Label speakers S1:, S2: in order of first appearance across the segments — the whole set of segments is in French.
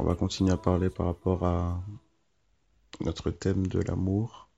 S1: On va continuer à parler par rapport à notre thème de l'amour,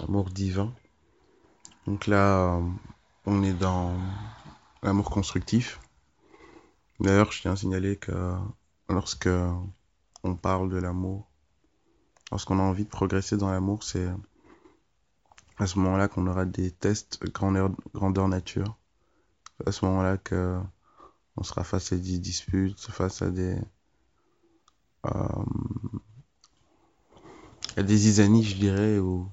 S1: l'amour divin. Donc là, on est dans l'amour constructif. D'ailleurs, je tiens à signaler que lorsque on parle de l'amour, lorsqu'on a envie de progresser dans l'amour, c'est à ce moment-là qu'on aura des tests grandeur, grandeur nature. C'est à ce moment-là que on sera face à des disputes, face à des à des isanies, je dirais, ou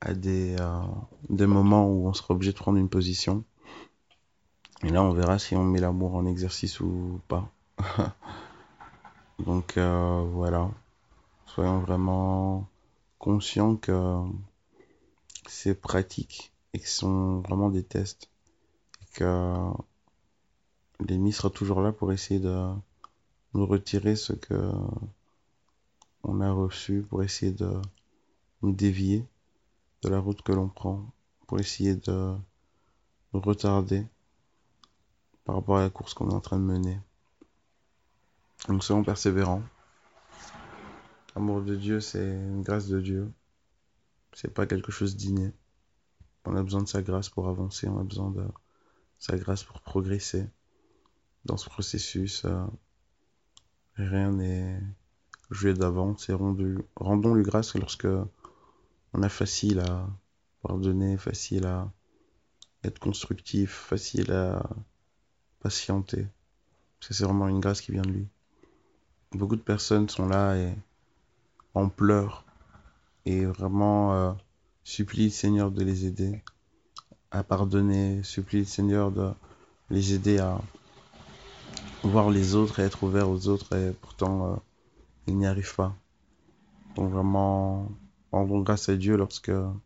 S1: à des, euh, des moments où on sera obligé de prendre une position. Et là, on verra si on met l'amour en exercice ou pas. Donc euh, voilà, soyons vraiment conscients que c'est pratique et que ce sont vraiment des tests. Et que l'ennemi sera toujours là pour essayer de nous retirer ce que on a reçu, pour essayer de nous dévier de la route que l'on prend, pour essayer de nous retarder par rapport à la course qu'on est en train de mener. Donc soyons persévérants. L'amour de Dieu, c'est une grâce de Dieu. C'est pas quelque chose d'inné. On a besoin de sa grâce pour avancer, on a besoin de sa grâce pour progresser dans ce processus. Euh, rien n'est joué d'avance et rendons-lui grâce lorsque on a facile à pardonner, facile à être constructif, facile à patienter. C'est vraiment une grâce qui vient de lui. Beaucoup de personnes sont là et en pleurs et vraiment euh, supplient le Seigneur de les aider à pardonner, supplient le Seigneur de les aider à voir les autres et être ouvert aux autres et pourtant euh, ils n'y arrivent pas. Donc vraiment, rendons grâce à Dieu lorsque nous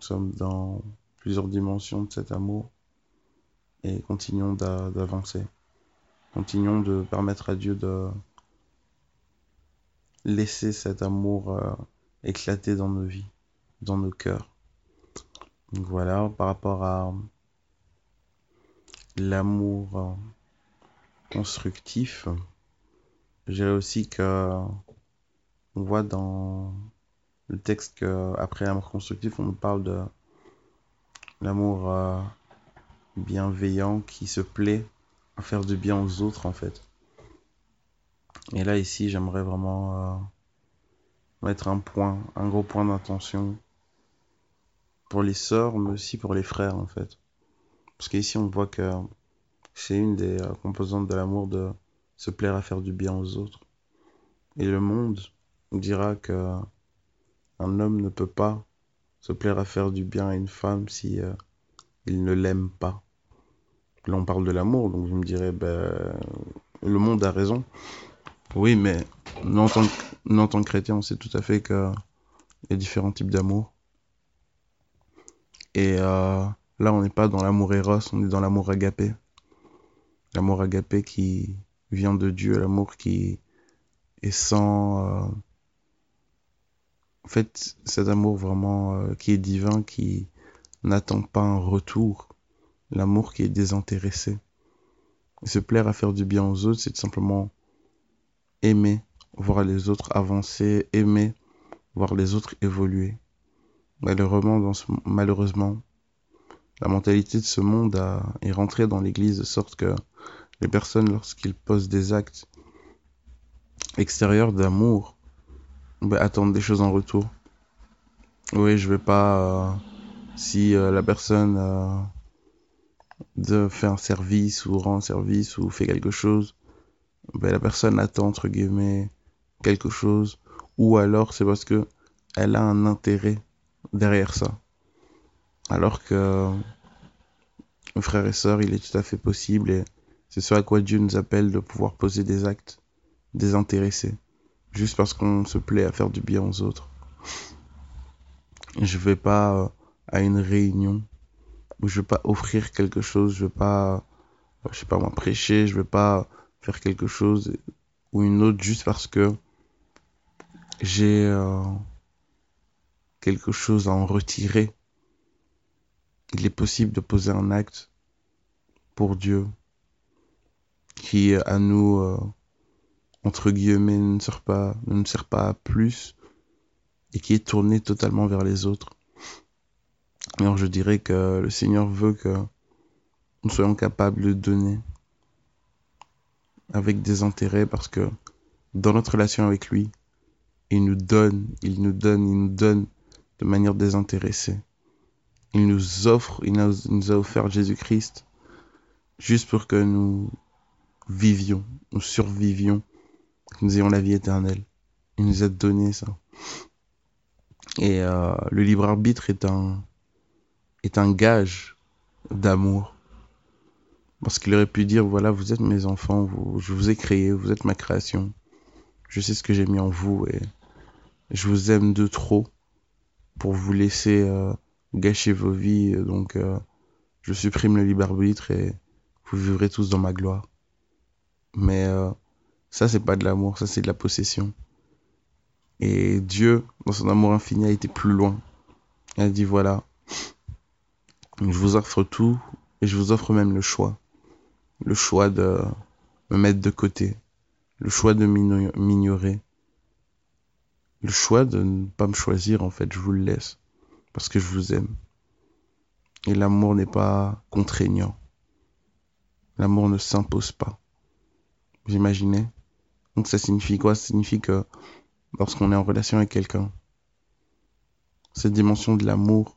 S1: sommes dans plusieurs dimensions de cet amour et continuons d'avancer. Continuons de permettre à Dieu de laisser cet amour euh, éclater dans nos vies, dans nos cœurs. Voilà, par rapport à l'amour euh, constructif, dirais aussi que on voit dans le texte qu'après l'amour constructif, on nous parle de l'amour euh, bienveillant qui se plaît à faire du bien aux autres en fait. Et là ici, j'aimerais vraiment euh, mettre un point, un gros point d'attention pour les sœurs, mais aussi pour les frères en fait. Parce qu'ici, on voit que c'est une des euh, composantes de l'amour de se plaire à faire du bien aux autres. Et le monde dira que un homme ne peut pas se plaire à faire du bien à une femme si euh, il ne l'aime pas. Là, on parle de l'amour, donc je me dirais, ben, le monde a raison. Oui, mais nous, en tant que, chrétiens, on sait tout à fait qu'il y a différents types d'amour. Et euh, là, on n'est pas dans l'amour éros, on est dans l'amour agapé l'amour agapé qui vient de Dieu, l'amour qui est sans... Euh, en fait, cet amour vraiment euh, qui est divin, qui n'attend pas un retour, l'amour qui est désintéressé. se plaire à faire du bien aux autres, c'est simplement aimer, voir les autres avancer, aimer, voir les autres évoluer. Malheureusement, dans malheureusement, la mentalité de ce monde a, est rentrée dans l'Église de sorte que les personnes, lorsqu'ils posent des actes extérieurs d'amour, ben, attendent des choses en retour. Oui, je vais pas... Euh, si euh, la personne euh, de fait un service ou rend un service ou fait quelque chose, ben, la personne attend, entre guillemets, quelque chose. Ou alors c'est parce que elle a un intérêt derrière ça. Alors que, frères et sœurs, il est tout à fait possible c'est ce à quoi Dieu nous appelle de pouvoir poser des actes désintéressés, juste parce qu'on se plaît à faire du bien aux autres. Je vais pas euh, à une réunion où je vais pas offrir quelque chose, je vais pas, euh, je sais pas moi, prêcher, je vais pas faire quelque chose ou une autre juste parce que j'ai euh, quelque chose à en retirer. Il est possible de poser un acte pour Dieu qui à nous entre guillemets, ne sert pas, ne sert pas à plus et qui est tourné totalement vers les autres. Alors je dirais que le Seigneur veut que nous soyons capables de donner avec des intérêts parce que dans notre relation avec lui, il nous donne, il nous donne, il nous donne de manière désintéressée. Il nous offre, il nous a offert Jésus-Christ juste pour que nous vivions, nous survivions nous ayons la vie éternelle. Il nous a donné ça. Et euh, le libre arbitre est un est un gage d'amour. Parce qu'il aurait pu dire voilà, vous êtes mes enfants, vous, je vous ai créé, vous êtes ma création. Je sais ce que j'ai mis en vous et je vous aime de trop pour vous laisser euh, gâcher vos vies. Donc euh, je supprime le libre arbitre et vous vivrez tous dans ma gloire. Mais ça, c'est pas de l'amour, ça, c'est de la possession. Et Dieu, dans son amour infini, a été plus loin. Il a dit voilà, je vous offre tout et je vous offre même le choix. Le choix de me mettre de côté, le choix de m'ignorer, le choix de ne pas me choisir en fait, je vous le laisse parce que je vous aime. Et l'amour n'est pas contraignant. L'amour ne s'impose pas. Imaginez donc ça signifie quoi? Ça signifie que lorsqu'on est en relation avec quelqu'un, cette dimension de l'amour,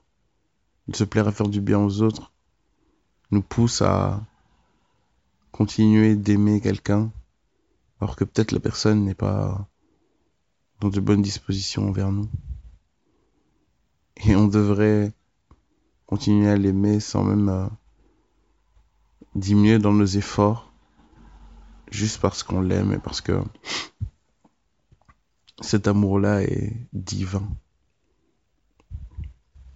S1: de se plaire à faire du bien aux autres, nous pousse à continuer d'aimer quelqu'un, alors que peut-être la personne n'est pas dans de bonnes dispositions envers nous. Et on devrait continuer à l'aimer sans même euh, diminuer dans nos efforts juste parce qu'on l'aime et parce que cet amour-là est divin.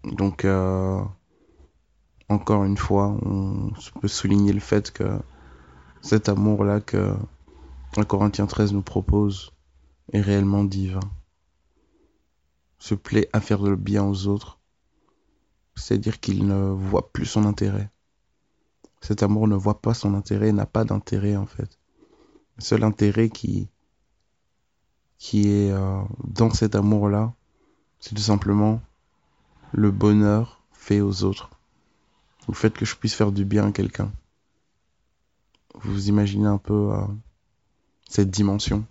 S1: Donc, euh, encore une fois, on peut souligner le fait que cet amour-là que le Corinthien 13 nous propose est réellement divin. Se plaît à faire le bien aux autres, c'est-à-dire qu'il ne voit plus son intérêt. Cet amour ne voit pas son intérêt, n'a pas d'intérêt en fait. Seul intérêt qui, qui est euh, dans cet amour-là, c'est tout simplement le bonheur fait aux autres. Le fait que je puisse faire du bien à quelqu'un. Vous imaginez un peu euh, cette dimension.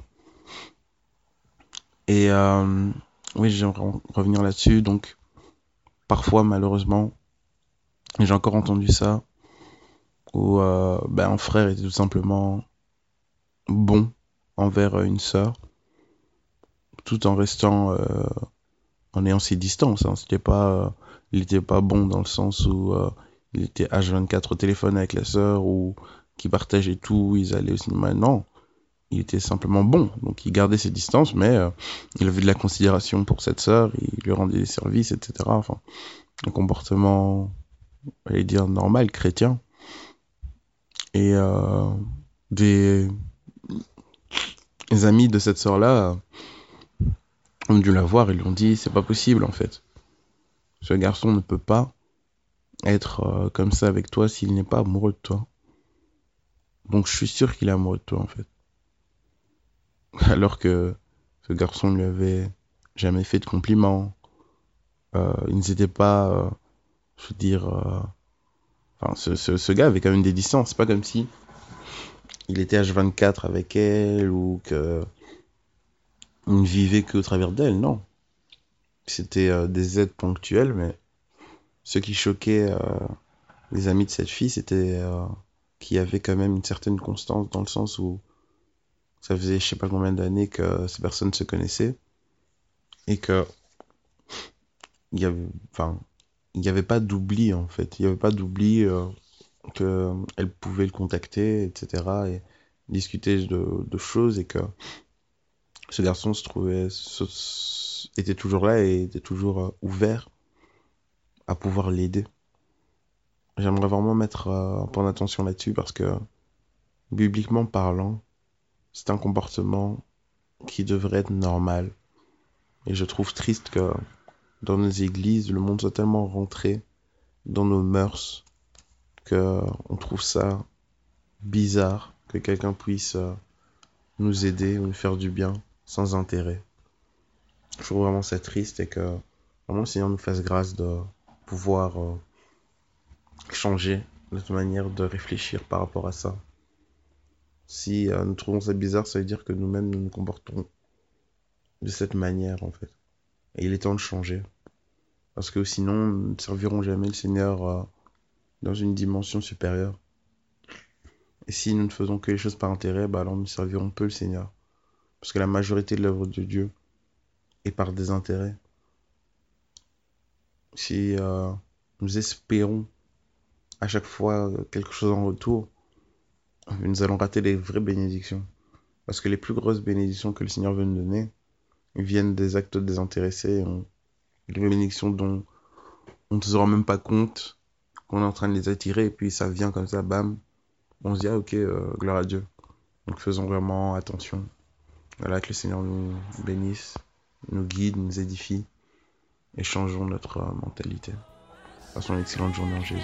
S1: Et euh, oui, j'aimerais revenir là-dessus. Donc, parfois, malheureusement, j'ai encore entendu ça, où ben, un frère était tout simplement bon envers une sœur, tout en restant, euh, en ayant ses distances. Hein. C'était pas, euh, il était pas bon dans le sens où euh, il était H24 au téléphone avec la sœur ou qui partageait tout, ils allaient au cinéma. Non, il était simplement bon. Donc il gardait ses distances, mais il avait de la considération pour cette sœur, il lui rendait des services, etc. Enfin, un comportement, allez dire normal, chrétien. Et des les amis de cette sœur-là ont dû la voir et lui ont dit c'est pas possible en fait. Ce garçon ne peut pas être euh, comme ça avec toi s'il n'est pas amoureux de toi. Donc je suis sûr qu'il est amoureux de toi en fait. Alors que ce garçon ne lui avait jamais fait de compliments. Euh, il n'était pas, euh, je veux dire, enfin ce, ce, ce, gars avait quand même des distances. C'est pas comme si il était H24 avec elle ou que il ne vivait qu'au travers d'elle, non. C'était euh, des aides ponctuelles, mais ce qui choquait euh, les amis de cette fille, c'était euh, qu'il y avait quand même une certaine constance dans le sens où ça faisait je sais pas combien d'années que ces personnes se connaissaient et que il y avait, il n'y avait pas d'oubli en fait. Il n'y avait pas d'oubli qu'elle pouvait le contacter, etc. et discuter de, choses et que ce garçon se trouvait, était toujours là et était toujours euh, ouvert à pouvoir l'aider. J'aimerais vraiment mettre euh, un point d'attention là-dessus parce que, bibliquement parlant, c'est un comportement qui devrait être normal. Et je trouve triste que dans nos églises, le monde soit tellement rentré dans nos mœurs que on trouve ça bizarre que quelqu'un puisse euh, nous aider ou nous faire du bien sans intérêt. Je trouve vraiment ça triste et que vraiment le Seigneur nous fasse grâce de pouvoir euh, changer notre manière de réfléchir par rapport à ça. Si euh, nous trouvons ça bizarre, ça veut dire que nous-mêmes nous nous comportons de cette manière en fait. Et il est temps de changer. Parce que sinon, nous ne servirons jamais le Seigneur dans une dimension supérieure. Et si nous ne faisons que les choses par intérêt, bah alors nous servirons peu le Seigneur. Parce que la majorité de l'œuvre de Dieu est par désintérêt. Si euh, nous espérons à chaque fois quelque chose en retour, nous allons rater les vraies bénédictions. Parce que les plus grosses bénédictions que le Seigneur veut nous donner viennent des actes désintéressés, les bénédictions dont on ne se rend même pas compte qu'on est en train de les attirer, et puis ça vient comme ça, bam, on se dit, ah ok, euh, gloire à Dieu. Donc faisons vraiment attention. Voilà, que le Seigneur nous bénisse, nous guide, nous édifie, et changeons notre euh, mentalité. Passons une excellente journée en Jésus.